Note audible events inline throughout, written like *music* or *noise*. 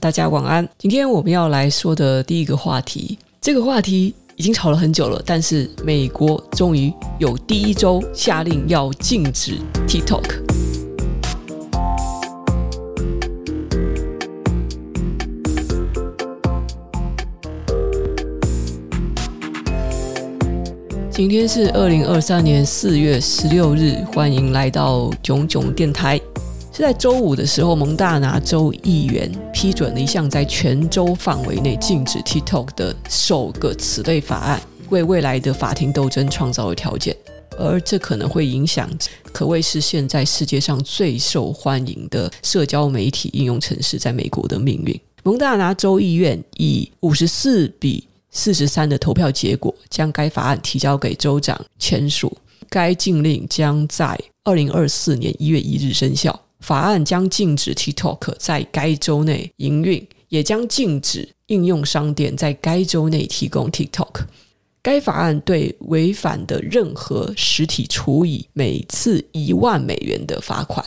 大家晚安。今天我们要来说的第一个话题，这个话题已经吵了很久了，但是美国终于有第一周下令要禁止 TikTok。今天是二零二三年四月十六日，欢迎来到囧囧电台。是在周五的时候，蒙大拿州议员批准了一项在全州范围内禁止 TikTok 的首个此类法案，为未来的法庭斗争创造了条件。而这可能会影响可谓是现在世界上最受欢迎的社交媒体应用程式在美国的命运。蒙大拿州议院以五十四比四十三的投票结果，将该法案提交给州长签署。该禁令将在二零二四年一月一日生效。法案将禁止 TikTok 在该州内营运，也将禁止应用商店在该州内提供 TikTok。该法案对违反的任何实体处以每次一万美元的罚款。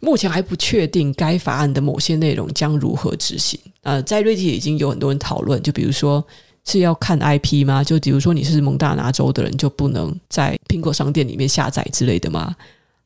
目前还不确定该法案的某些内容将如何执行。呃，在瑞 e 已经有很多人讨论，就比如说是要看 IP 吗？就比如说你是蒙大拿州的人，就不能在苹果商店里面下载之类的吗？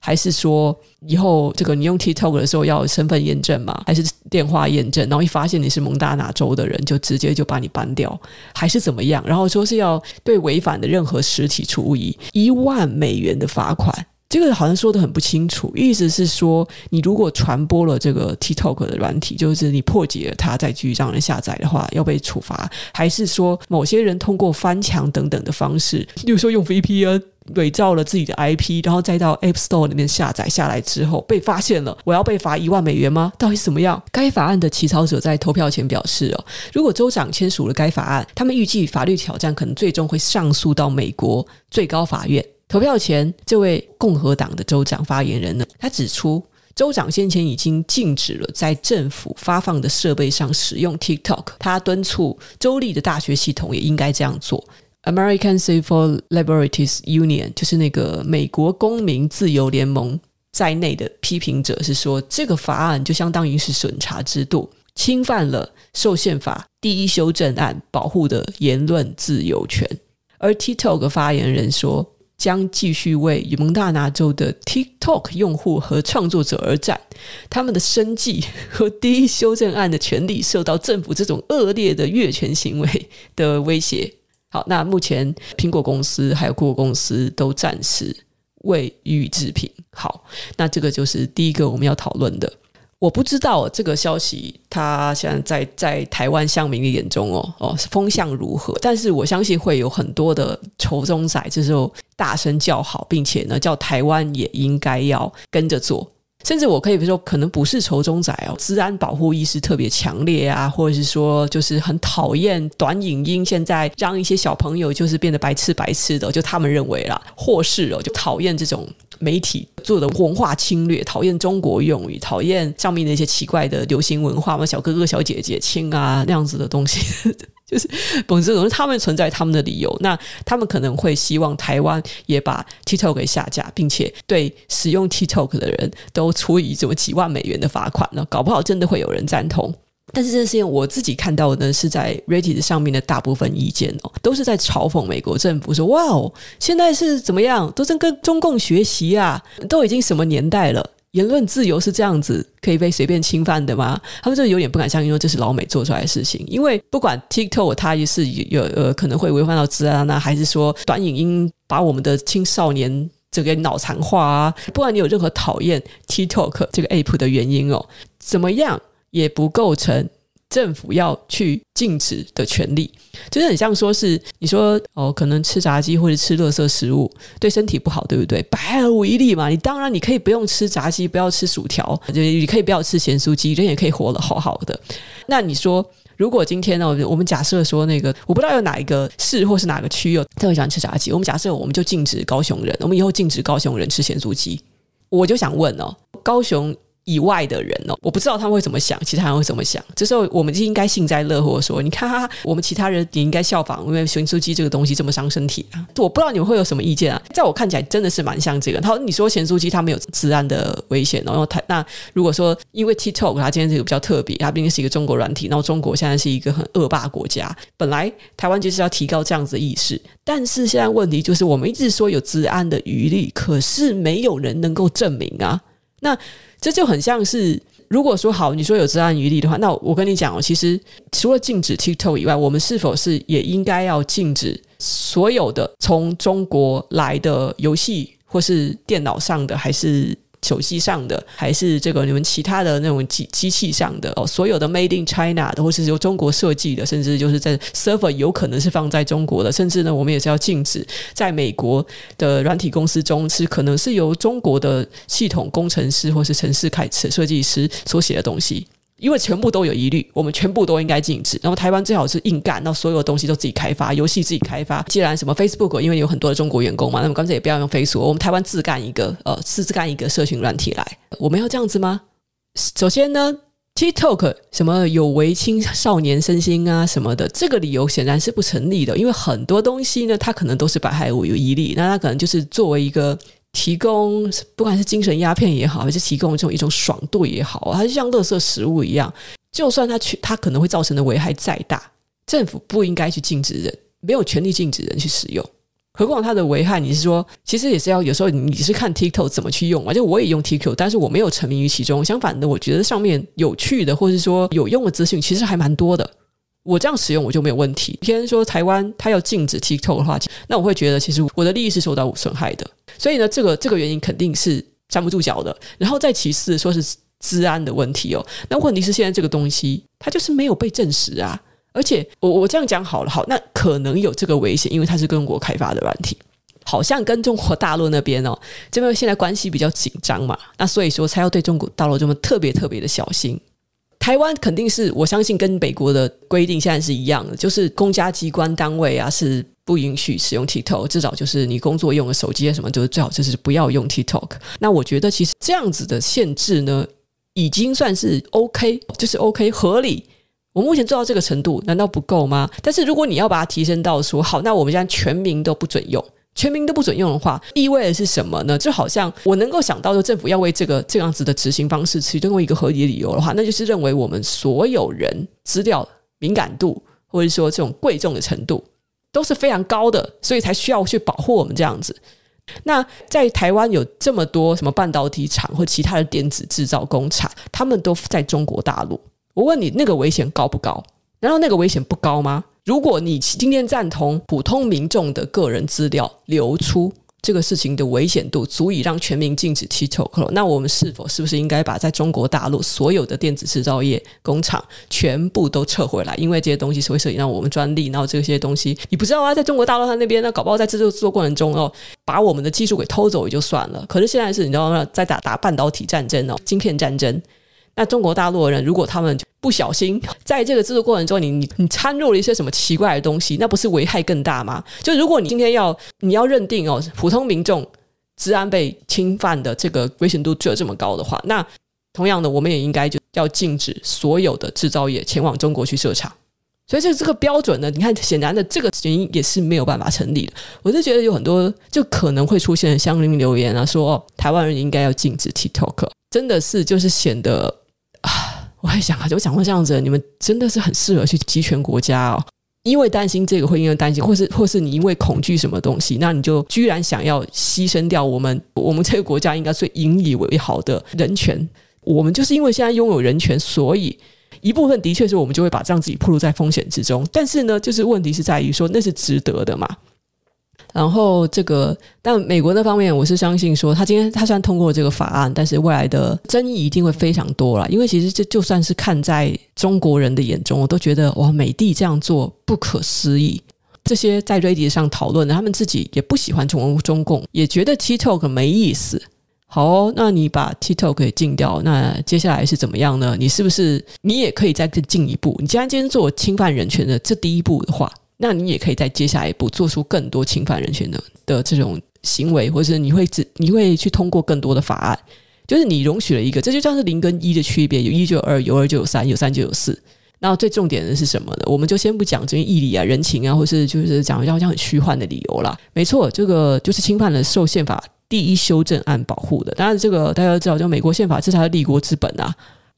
还是说以后这个你用 TikTok 的时候要有身份验证吗？还是电话验证？然后一发现你是蒙大拿州的人，就直接就把你搬掉，还是怎么样？然后说是要对违反的任何实体处以一万美元的罚款。这个好像说得很不清楚，意思是说你如果传播了这个 TikTok 的软体，就是你破解了它再继续让人下载的话，要被处罚？还是说某些人通过翻墙等等的方式，比如说用 VPN？伪造了自己的 IP，然后再到 App Store 里面下载下来之后被发现了，我要被罚一万美元吗？到底怎么样？该法案的起草者在投票前表示：哦，如果州长签署了该法案，他们预计法律挑战可能最终会上诉到美国最高法院。投票前，这位共和党的州长发言人呢，他指出，州长先前已经禁止了在政府发放的设备上使用 TikTok，他敦促州立的大学系统也应该这样做。American Civil Liberties Union 就是那个美国公民自由联盟在内的批评者是说，这个法案就相当于是审查制度，侵犯了受宪法第一修正案保护的言论自由权。而 TikTok 发言人说，将继续为蒙大拿州的 TikTok 用户和创作者而战，他们的生计和第一修正案的权利受到政府这种恶劣的越权行为的威胁。好，那目前苹果公司还有谷歌公司都暂时未予以置评。好，那这个就是第一个我们要讨论的。我不知道这个消息，它现在在在台湾乡民的眼中哦哦风向如何，但是我相信会有很多的仇中仔，这时候大声叫好，并且呢叫台湾也应该要跟着做。甚至我可以说，可能不是仇中仔哦，治安保护意识特别强烈啊，或者是说，就是很讨厌短影音，现在让一些小朋友就是变得白痴白痴的，就他们认为啦，或是哦，就讨厌这种媒体做的文化侵略，讨厌中国用语，讨厌上面那些奇怪的流行文化嘛，小哥哥小姐姐亲啊那样子的东西。*laughs* 就是，总之，总之，他们存在他们的理由。那他们可能会希望台湾也把 TikTok 给下架，并且对使用 TikTok 的人都处以什么几万美元的罚款呢？搞不好真的会有人赞同。但是这件事情我自己看到的呢，是在 Reddit 上面的大部分意见哦，都是在嘲讽美国政府说：“哇哦，现在是怎么样？都在跟中共学习啊？都已经什么年代了？”言论自由是这样子可以被随便侵犯的吗？他们就有点不敢相信，说这是老美做出来的事情。因为不管 TikTok 它也是有呃可能会违反到治安啊，还是说短影音把我们的青少年这个脑残化啊，不管你有任何讨厌 TikTok 这个 App 的原因哦，怎么样也不构成。政府要去禁止的权利，就是很像说是你说哦，可能吃炸鸡或者吃垃圾食物对身体不好，对不对？百无一例嘛。你当然你可以不用吃炸鸡，不要吃薯条，就你可以不要吃咸酥鸡，人也可以活得好好的。那你说，如果今天呢，我们假设说那个，我不知道有哪一个市或是哪个区有特别喜欢吃炸鸡，我们假设我们就禁止高雄人，我们以后禁止高雄人吃咸酥鸡，我就想问哦，高雄。以外的人哦，我不知道他们会怎么想，其他人会怎么想。这时候我们就应该幸灾乐祸，说：“你看，哈哈，我们其他人也应该效仿，因为咸酥鸡这个东西这么伤身体啊。”我不知道你们会有什么意见啊？在我看起来，真的是蛮像这个。他说：“你说咸酥鸡它没有治安的危险，然后他那如果说因为 TikTok 它今天这个比较特别，它毕竟是一个中国软体，然后中国现在是一个很恶霸国家，本来台湾就是要提高这样子的意识，但是现在问题就是我们一直说有治安的余力，可是没有人能够证明啊。那这就很像是。”如果说好，你说有治安余力的话，那我跟你讲哦，其实除了禁止 TikTok 以外，我们是否是也应该要禁止所有的从中国来的游戏，或是电脑上的，还是？手机上的还是这个你们其他的那种机机器上的哦，所有的 Made in China 的，或是由中国设计的，甚至就是在 server 有可能是放在中国的，甚至呢，我们也是要禁止在美国的软体公司中是可能是由中国的系统工程师或是程式开设计师所写的东西。因为全部都有疑虑，我们全部都应该禁止。然后台湾最好是硬干，那所有东西都自己开发，游戏自己开发。既然什么 Facebook，因为有很多的中国员工嘛，那么干脆也不要用 Facebook，我们台湾自干一个，呃，自自干一个社群软体来。我们要这样子吗？首先呢，TikTok 什么有违青少年身心啊什么的，这个理由显然是不成立的。因为很多东西呢，它可能都是百害无一利，那它可能就是作为一个。提供不管是精神鸦片也好，还是提供这种一种爽度也好，它就像垃圾食物一样。就算它去，它可能会造成的危害再大，政府不应该去禁止人，没有权利禁止人去使用。何况它的危害，你是说，其实也是要有时候你是看 TikTok 怎么去用，而且我也用 TikTok，但是我没有沉迷于其中。相反的，我觉得上面有趣的，或是说有用的资讯，其实还蛮多的。我这样使用我就没有问题。既然说台湾它要禁止 TikTok 的话，那我会觉得其实我的利益是受到损害的。所以呢，这个这个原因肯定是站不住脚的。然后再其次说是治安的问题哦。那问题是现在这个东西它就是没有被证实啊。而且我我这样讲好了，好，那可能有这个危险，因为它是中国开发的软体，好像跟中国大陆那边哦，这边现在关系比较紧张嘛。那所以说才要对中国大陆这么特别特别的小心。台湾肯定是我相信跟美国的规定现在是一样的，就是公家机关单位啊是不允许使用 TikTok，至少就是你工作用的手机啊什么，就是最好就是不要用 TikTok。那我觉得其实这样子的限制呢，已经算是 OK，就是 OK 合理。我目前做到这个程度，难道不够吗？但是如果你要把它提升到说好，那我们现在全民都不准用。全民都不准用的话，意味的是什么呢？就好像我能够想到，说政府要为这个这样子的执行方式提供一个合理的理由的话，那就是认为我们所有人资料敏感度，或者说这种贵重的程度都是非常高的，所以才需要去保护我们这样子。那在台湾有这么多什么半导体厂或其他的电子制造工厂，他们都在中国大陆。我问你，那个危险高不高？难道那个危险不高吗？如果你今天赞同普通民众的个人资料流出这个事情的危险度足以让全民禁止 TikTok，那我们是否是不是应该把在中国大陆所有的电子制造业工厂全部都撤回来？因为这些东西是会涉及到我们专利，然后这些东西你不知道啊，在中国大陆他那边那搞不好在制作制作过程中哦，把我们的技术给偷走也就算了。可是现在是你知道吗，在打打半导体战争哦，晶片战争。那中国大陆的人，如果他们不小心 *laughs* 在这个制作过程中你，你你你掺入了一些什么奇怪的东西，那不是危害更大吗？就如果你今天要你要认定哦，普通民众治安被侵犯的这个危险度就有这么高的话，那同样的，我们也应该就要禁止所有的制造业前往中国去设厂。所以，这这个标准呢，你看，显然的这个原因也是没有办法成立的。我就觉得有很多就可能会出现相邻留言啊，说，台湾人应该要禁止 TikTok，真的是就是显得。我还想啊，就讲过这样子，你们真的是很适合去集权国家哦，因为担心这个会因为担心，或是或是你因为恐惧什么东西，那你就居然想要牺牲掉我们我们这个国家应该最引以为豪的人权。我们就是因为现在拥有人权，所以一部分的确是我们就会把这样自己暴露在风险之中。但是呢，就是问题是在于说，那是值得的嘛？然后这个，但美国那方面，我是相信说，他今天他虽然通过这个法案，但是未来的争议一定会非常多了。因为其实这就算是看在中国人的眼中，我都觉得哇，美帝这样做不可思议。这些在 Reddit 上讨论的，他们自己也不喜欢中中共，也觉得 TikTok 没意思。好，那你把 TikTok 给禁掉，那接下来是怎么样呢？你是不是你也可以再更进一步？你既然今天做侵犯人权的这第一步的话。那你也可以在接下来一步做出更多侵犯人权的的这种行为，或者是你会只你会去通过更多的法案，就是你容许了一个，这就像是零跟一的区别，有一就有二，有二就有三，有三就有四。那最重点的是什么呢？我们就先不讲这些义理啊、人情啊，或是就是讲一些很虚幻的理由啦。没错，这个就是侵犯了受宪法第一修正案保护的。当然，这个大家都知道，就美国宪法这才是立国之本啊。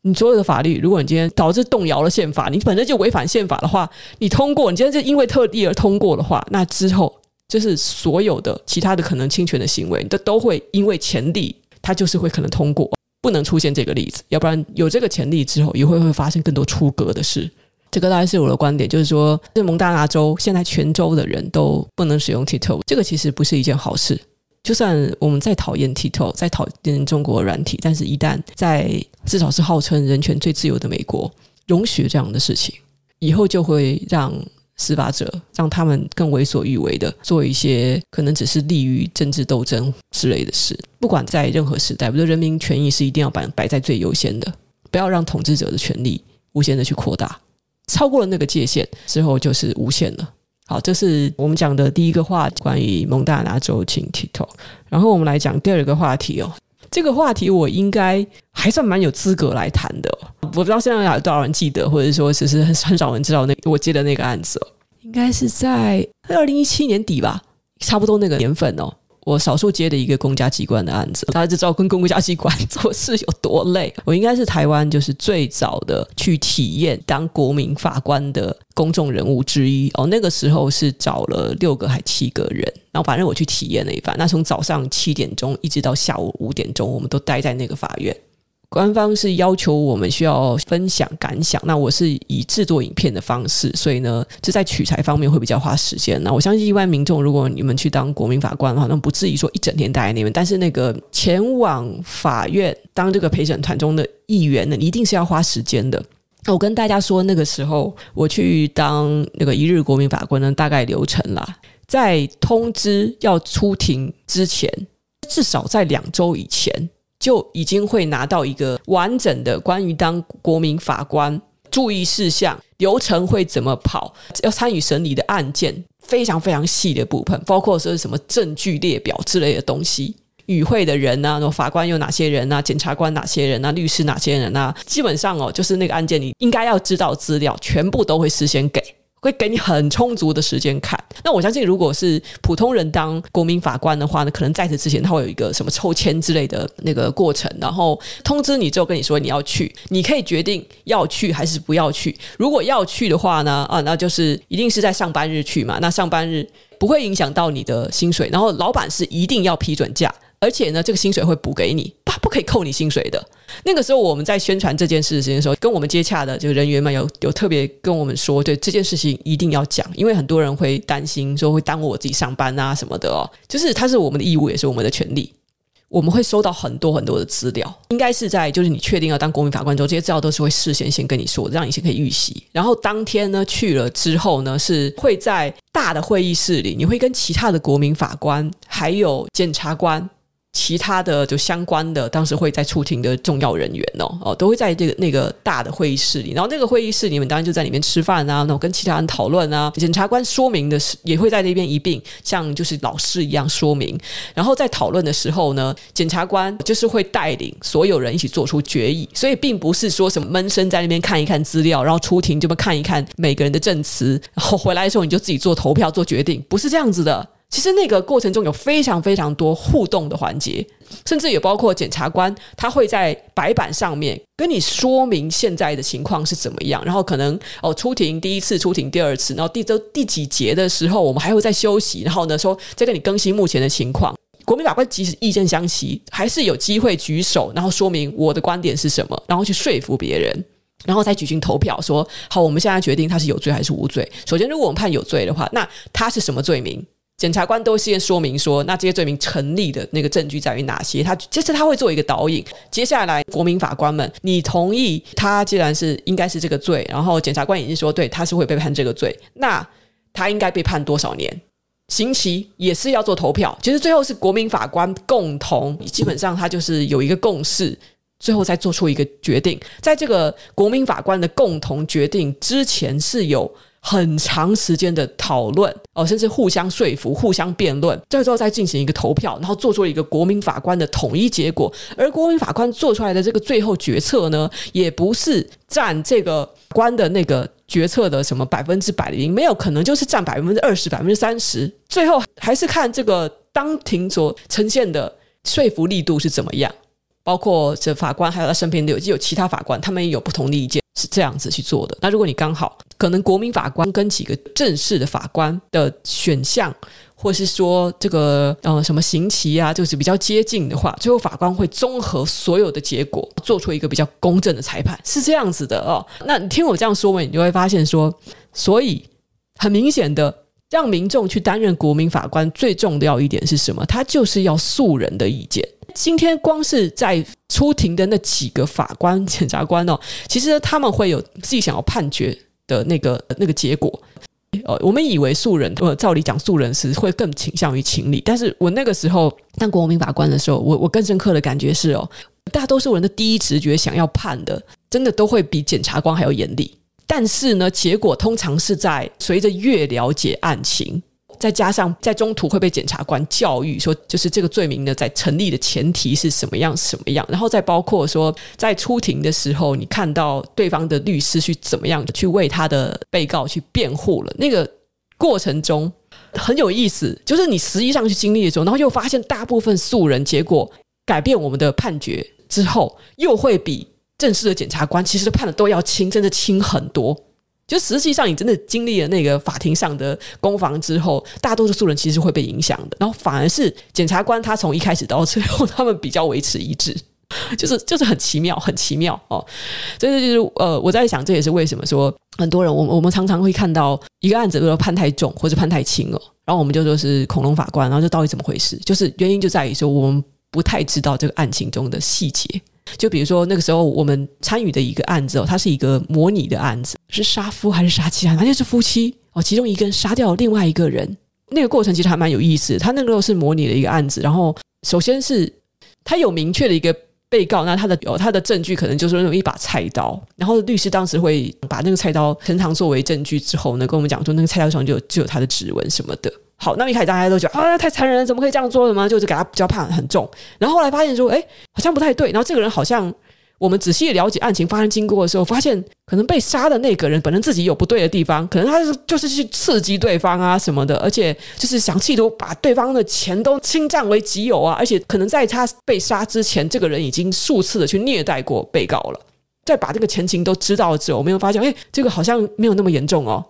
你所有的法律，如果你今天导致动摇了宪法，你本身就违反宪法的话，你通过，你今天就因为特例而通过的话，那之后就是所有的其他的可能侵权的行为，都都会因为前例，它就是会可能通过。不能出现这个例子，要不然有这个前例之后，也会会发生更多出格的事。这个大概是我的观点，就是说，这蒙大拿州现在全州的人都不能使用 TikTok，这个其实不是一件好事。就算我们再讨厌 TikTok，再讨厌中国软体，但是一旦在至少是号称人权最自由的美国容许这样的事情，以后就会让。司法者让他们更为所欲为的做一些可能只是利于政治斗争之类的事。不管在任何时代，我觉得人民权益是一定要摆摆在最优先的，不要让统治者的权力无限的去扩大，超过了那个界限之后就是无限了。好，这是我们讲的第一个话题，关于蒙大拿州请 Tito。然后我们来讲第二个话题哦，这个话题我应该还算蛮有资格来谈的。我不知道现在有多少人记得，或者说其实很很少人知道那我接的那个案子哦，应该是在二零一七年底吧，差不多那个年份哦。我少数接的一个公家机关的案子，大家就知道跟公家机关做事有多累。我应该是台湾就是最早的去体验当国民法官的公众人物之一哦。那个时候是找了六个还七个人，然后反正我去体验了一番。那从早上七点钟一直到下午五点钟，我们都待在那个法院。官方是要求我们需要分享感想，那我是以制作影片的方式，所以呢，这在取材方面会比较花时间。那我相信一般民众，如果你们去当国民法官的话，那不至于说一整天待在那边。但是那个前往法院当这个陪审团中的议员呢，一定是要花时间的。我跟大家说，那个时候我去当那个一日国民法官呢，大概流程啦，在通知要出庭之前，至少在两周以前。就已经会拿到一个完整的关于当国民法官注意事项、流程会怎么跑、要参与审理的案件非常非常细的部分，包括说什么证据列表之类的东西，与会的人啊，法官有哪些人啊，检察官哪些人啊，律师哪些人啊，基本上哦，就是那个案件你应该要知道资料，全部都会事先给。会给你很充足的时间看。那我相信，如果是普通人当国民法官的话呢，可能在此之前他会有一个什么抽签之类的那个过程，然后通知你之后跟你说你要去，你可以决定要去还是不要去。如果要去的话呢，啊，那就是一定是在上班日去嘛。那上班日不会影响到你的薪水，然后老板是一定要批准假。而且呢，这个薪水会补给你，不不可以扣你薪水的。那个时候我们在宣传这件事情的时候，跟我们接洽的就人员们有有特别跟我们说，对这件事情一定要讲，因为很多人会担心说会耽误我自己上班啊什么的哦。就是它是我们的义务，也是我们的权利。我们会收到很多很多的资料，应该是在就是你确定要当国民法官之后，这些资料都是会事先先跟你说，让你先可以预习。然后当天呢去了之后呢，是会在大的会议室里，你会跟其他的国民法官还有检察官。其他的就相关的，当时会在出庭的重要人员哦哦，都会在这个那个大的会议室里。然后那个会议室里面，当然就在里面吃饭啊，然后跟其他人讨论啊。检察官说明的是，也会在那边一并像就是老师一样说明。然后在讨论的时候呢，检察官就是会带领所有人一起做出决议。所以并不是说什么闷声在那边看一看资料，然后出庭就看一看每个人的证词，然后回来的时候你就自己做投票做决定，不是这样子的。其实那个过程中有非常非常多互动的环节，甚至也包括检察官他会在白板上面跟你说明现在的情况是怎么样，然后可能哦出庭第一次出庭第二次，然后第周第几节的时候我们还会再休息，然后呢说再跟你更新目前的情况。国民法官即使意见相齐，还是有机会举手，然后说明我的观点是什么，然后去说服别人，然后再举行投票说好，我们现在决定他是有罪还是无罪。首先，如果我们判有罪的话，那他是什么罪名？检察官都先说明说，那这些罪名成立的那个证据在于哪些？他就是他会做一个导引。接下来，国民法官们，你同意他既然是应该是这个罪，然后检察官也是说对，他是会被判这个罪，那他应该被判多少年？刑期也是要做投票。其实最后是国民法官共同，基本上他就是有一个共识，最后再做出一个决定。在这个国民法官的共同决定之前，是有。很长时间的讨论哦，甚至互相说服、互相辩论，最后再进行一个投票，然后做出一个国民法官的统一结果。而国民法官做出来的这个最后决策呢，也不是占这个官的那个决策的什么百分之百的赢，没有可能就是占百分之二十、百分之三十，最后还是看这个当庭所呈现的说服力度是怎么样。包括这法官还有他身边的有有其他法官，他们也有不同的意见，是这样子去做的。那如果你刚好可能国民法官跟几个正式的法官的选项，或是说这个呃什么刑期啊，就是比较接近的话，最后法官会综合所有的结果，做出一个比较公正的裁判，是这样子的哦。那你听我这样说完，你就会发现说，所以很明显的，让民众去担任国民法官最重要一点是什么？他就是要素人的意见。今天光是在出庭的那几个法官、检察官哦，*laughs* 其实他们会有自己想要判决的那个那个结果。呃，我们以为素人，呃，照理讲素人是会更倾向于情理，但是我那个时候当国民法官的时候，我我更深刻的感觉是哦，大多数人的第一直觉想要判的，真的都会比检察官还要严厉。但是呢，结果通常是在随着越了解案情。再加上在中途会被检察官教育说，就是这个罪名呢，在成立的前提是什么样什么样，然后再包括说，在出庭的时候，你看到对方的律师去怎么样去为他的被告去辩护了，那个过程中很有意思，就是你实际上去经历的时候，然后又发现大部分素人，结果改变我们的判决之后，又会比正式的检察官其实判的都要轻，真的轻很多。就实际上，你真的经历了那个法庭上的攻防之后，大多数素人其实会被影响的。然后反而是检察官，他从一开始到最后，他们比较维持一致，*laughs* 就是就是很奇妙，很奇妙哦。所以就是呃，我在想，这也是为什么说很多人，我我们常常会看到一个案子，如果判太重或者判太轻哦，然后我们就说是恐龙法官，然后这到底怎么回事？就是原因就在于说，我们不太知道这个案情中的细节。就比如说那个时候我们参与的一个案子哦，它是一个模拟的案子，是杀夫还是杀妻啊？反正是夫妻哦，其中一个人杀掉了另外一个人，那个过程其实还蛮有意思的。他那个时候是模拟的一个案子，然后首先是他有明确的一个被告，那他的有他的证据可能就是那种一把菜刀，然后律师当时会把那个菜刀呈堂作为证据之后呢，跟我们讲说那个菜刀上就有就有他的指纹什么的。好，那么一开始大家都觉得啊，太残忍，怎么可以这样做的吗？就是给他比较判很重，然后后来发现说，哎，好像不太对。然后这个人好像，我们仔细了解案情发生经过的时候，发现可能被杀的那个人本身自己有不对的地方，可能他是就是去刺激对方啊什么的，而且就是想企图把对方的钱都侵占为己有啊，而且可能在他被杀之前，这个人已经数次的去虐待过被告了。再把这个前情都知道了之后，我们又发现，哎，这个好像没有那么严重哦。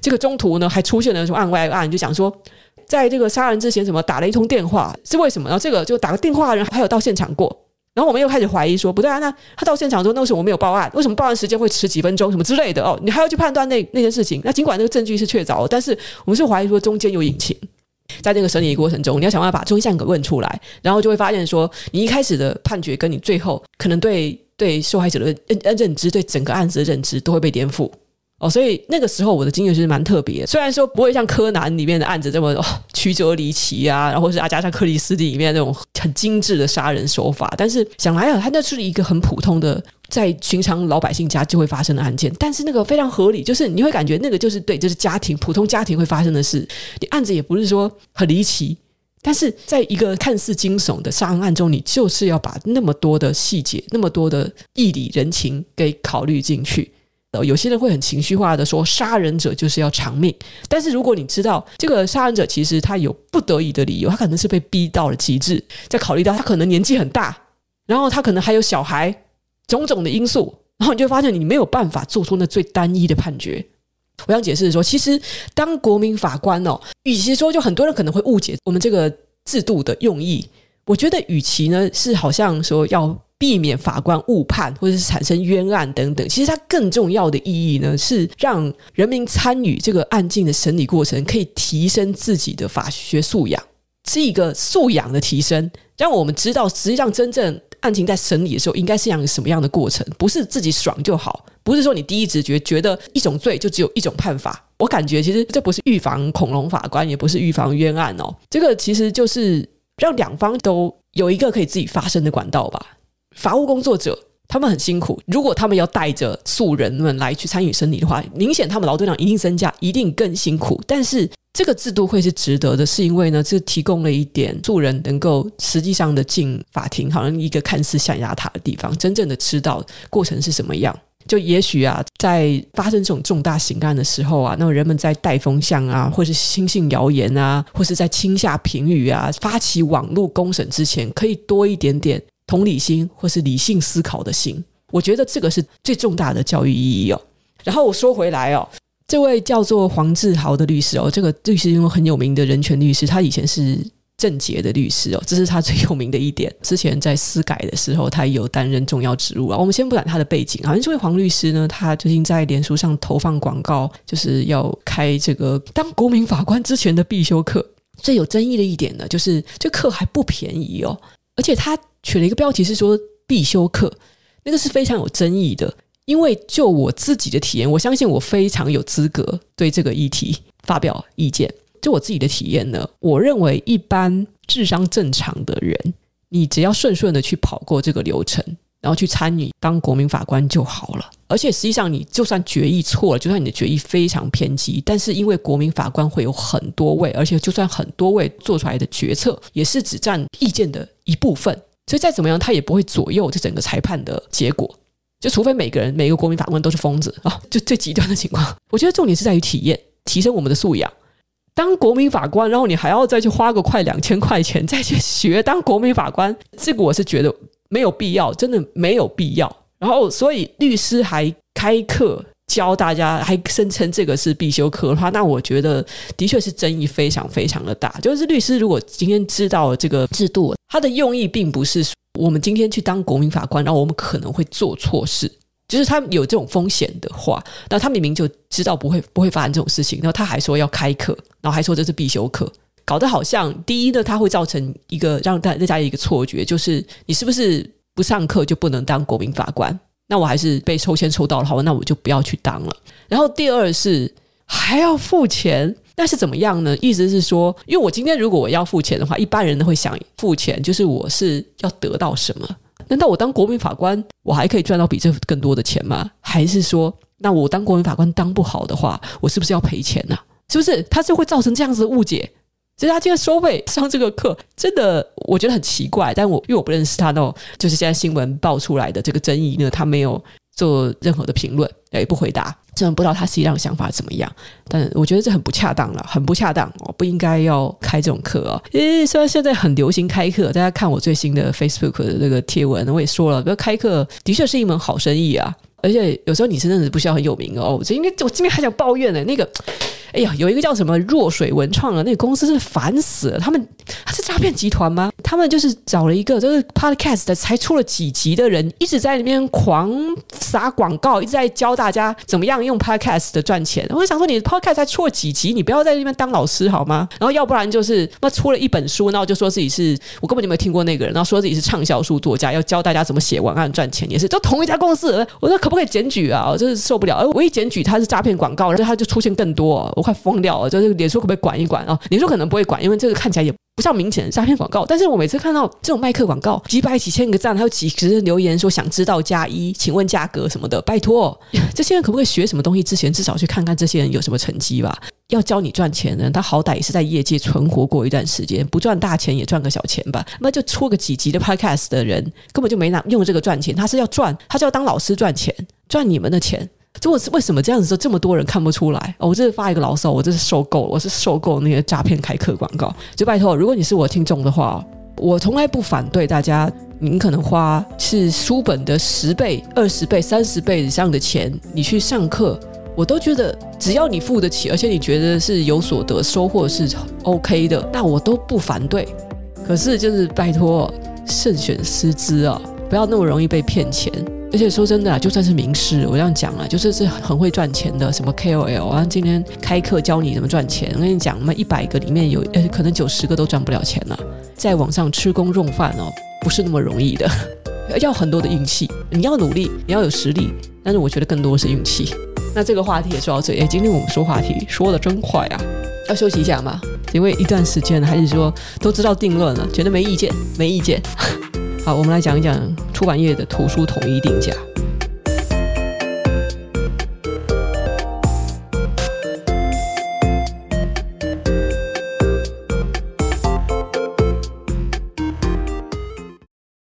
这个中途呢，还出现了什么案外案，就讲说，在这个杀人之前，什么打了一通电话，是为什么？然后这个就打个电话的人还有到现场过，然后我们又开始怀疑说，不对啊，那他到现场之后，那为什么我没有报案？为什么报案时间会迟几分钟，什么之类的？哦，你还要去判断那那件事情。那尽管那个证据是确凿，但是我们是怀疑说中间有隐情，在那个审理过程中，你要想办法把真相给问出来，然后就会发现说，你一开始的判决跟你最后可能对对受害者的认认知，对整个案子的认知都会被颠覆。哦，所以那个时候我的经验是蛮特别，虽然说不会像柯南里面的案子这么哦曲折离奇啊，然后是阿加莎克里斯蒂里面那种很精致的杀人手法，但是想来啊，它那是一个很普通的在寻常老百姓家就会发生的案件，但是那个非常合理，就是你会感觉那个就是对，就是家庭普通家庭会发生的事，你案子也不是说很离奇，但是在一个看似惊悚的杀人案中，你就是要把那么多的细节、那么多的义理人情给考虑进去。有些人会很情绪化的说，杀人者就是要偿命。但是如果你知道这个杀人者其实他有不得已的理由，他可能是被逼到了极致，在考虑到他可能年纪很大，然后他可能还有小孩，种种的因素，然后你就发现你没有办法做出那最单一的判决。我想解释说，其实当国民法官哦，与其说就很多人可能会误解我们这个制度的用意，我觉得与其呢是好像说要。避免法官误判或者是产生冤案等等，其实它更重要的意义呢，是让人民参与这个案件的审理过程，可以提升自己的法学素养，是一个素养的提升，让我们知道实际上真正案情在审理的时候应该是样什么样的过程，不是自己爽就好，不是说你第一直觉觉得一种罪就只有一种判法。我感觉其实这不是预防恐龙法官，也不是预防冤案哦，这个其实就是让两方都有一个可以自己发声的管道吧。法务工作者他们很辛苦。如果他们要带着素人们来去参与审理的话，明显他们劳动量一定增加，一定更辛苦。但是这个制度会是值得的，是因为呢，这提供了一点素人能够实际上的进法庭，好像一个看似象牙塔的地方，真正的知道过程是什么样。就也许啊，在发生这种重大刑案的时候啊，那么人们在带风向啊，或是轻信谣言啊，或是在轻下评语啊，发起网络公审之前，可以多一点点同理心或是理性思考的心。我觉得这个是最重大的教育意义哦。然后我说回来哦，这位叫做黄志豪的律师哦，这个律师因为很有名的人权律师，他以前是。郑捷的律师哦，这是他最有名的一点。之前在司改的时候，他也有担任重要职务啊。我们先不谈他的背景，好像这位黄律师呢，他最近在脸书上投放广告，就是要开这个当国民法官之前的必修课。最有争议的一点呢，就是这课还不便宜哦，而且他取了一个标题是说必修课，那个是非常有争议的。因为就我自己的体验，我相信我非常有资格对这个议题发表意见。就我自己的体验呢，我认为一般智商正常的人，你只要顺顺的去跑过这个流程，然后去参与当国民法官就好了。而且实际上，你就算决议错了，就算你的决议非常偏激，但是因为国民法官会有很多位，而且就算很多位做出来的决策也是只占意见的一部分，所以再怎么样，他也不会左右这整个裁判的结果。就除非每个人每个国民法官都是疯子啊，就最极端的情况。我觉得重点是在于体验，提升我们的素养。当国民法官，然后你还要再去花个快两千块钱再去学当国民法官，这个我是觉得没有必要，真的没有必要。然后，所以律师还开课教大家，还声称这个是必修课的话，那我觉得的确是争议非常非常的大。就是律师如果今天知道这个制度，他的用意并不是说我们今天去当国民法官，然后我们可能会做错事。就是他有这种风险的话，那他明明就知道不会不会发生这种事情，然后他还说要开课，然后还说这是必修课，搞得好像第一呢，他会造成一个让大大家一个错觉，就是你是不是不上课就不能当国民法官？那我还是被抽签抽到了，好，那我就不要去当了。然后第二是还要付钱，那是怎么样呢？意思是说，因为我今天如果我要付钱的话，一般人都会想付钱，就是我是要得到什么？难道我当国民法官，我还可以赚到比这更多的钱吗？还是说，那我当国民法官当不好的话，我是不是要赔钱呢、啊？是不是？他是会造成这样子的误解。所以他今天收费上这个课，真的我觉得很奇怪。但我因为我不认识他，那就是现在新闻爆出来的这个争议呢，他没有做任何的评论，也不回答。真的不知道他实际上想法怎么样，但我觉得这很不恰当了，很不恰当哦，不应该要开这种课哦。诶，虽然现在很流行开课，大家看我最新的 Facebook 的这个贴文，我也说了，开课的确是一门好生意啊，而且有时候你真的是不需要很有名哦。我应该我这边还想抱怨呢，那个。哎呀，有一个叫什么弱水文创的那个公司是烦死了，他们他是诈骗集团吗？他们就是找了一个就是 podcast 才出了几集的人，一直在里面狂撒广告，一直在教大家怎么样用 podcast 的赚钱。我就想说，你 podcast 才出了几集，你不要在那边当老师好吗？然后要不然就是那出了一本书，然后就说自己是我根本就没有听过那个人，然后说自己是畅销书作家，要教大家怎么写文案赚钱，也是都同一家公司。我说可不可以检举啊？我真是受不了。我一检举他是诈骗广告，然后他就出现更多。我快疯掉了！就是脸书可不可以管一管啊？脸书可能不会管，因为这个看起来也不像明显的诈骗广告。但是我每次看到这种卖客广告，几百几千个赞，还有几十留言说想知道加一，请问价格什么的，拜托，*laughs* 这些人可不可以学什么东西之前，至少去看看这些人有什么成绩吧？要教你赚钱呢，他好歹也是在业界存活过一段时间，不赚大钱也赚个小钱吧？那就出个几集的 podcast 的人，根本就没拿用这个赚钱，他是要赚，他是要当老师赚钱，赚你们的钱。这我为什么这样子说这么多人看不出来？我这是发一个牢骚，我这是受够了，我是受够那些诈骗开课广告。就拜托，如果你是我听众的话，我从来不反对大家，您可能花是书本的十倍、二十倍、三十倍以上的钱，你去上课，我都觉得只要你付得起，而且你觉得是有所得、收获是 OK 的，那我都不反对。可是就是拜托，慎选师资啊，不要那么容易被骗钱。而且说真的啊，就算是名师，我这样讲啊，就是是很会赚钱的，什么 KOL 啊，今天开课教你怎么赚钱。我跟你讲，那一百个里面有，呃，可能九十个都赚不了钱了。在网上吃功用饭哦，不是那么容易的，*laughs* 要很多的运气。你要努力，你要有实力，但是我觉得更多是运气。那这个话题也说到这里，哎，今天我们说话题说的真快啊，要休息一下吗？因为一段时间还是说都知道定论了，觉得没意见，没意见。*laughs* 好，我们来讲一讲出版业的图书统一定价。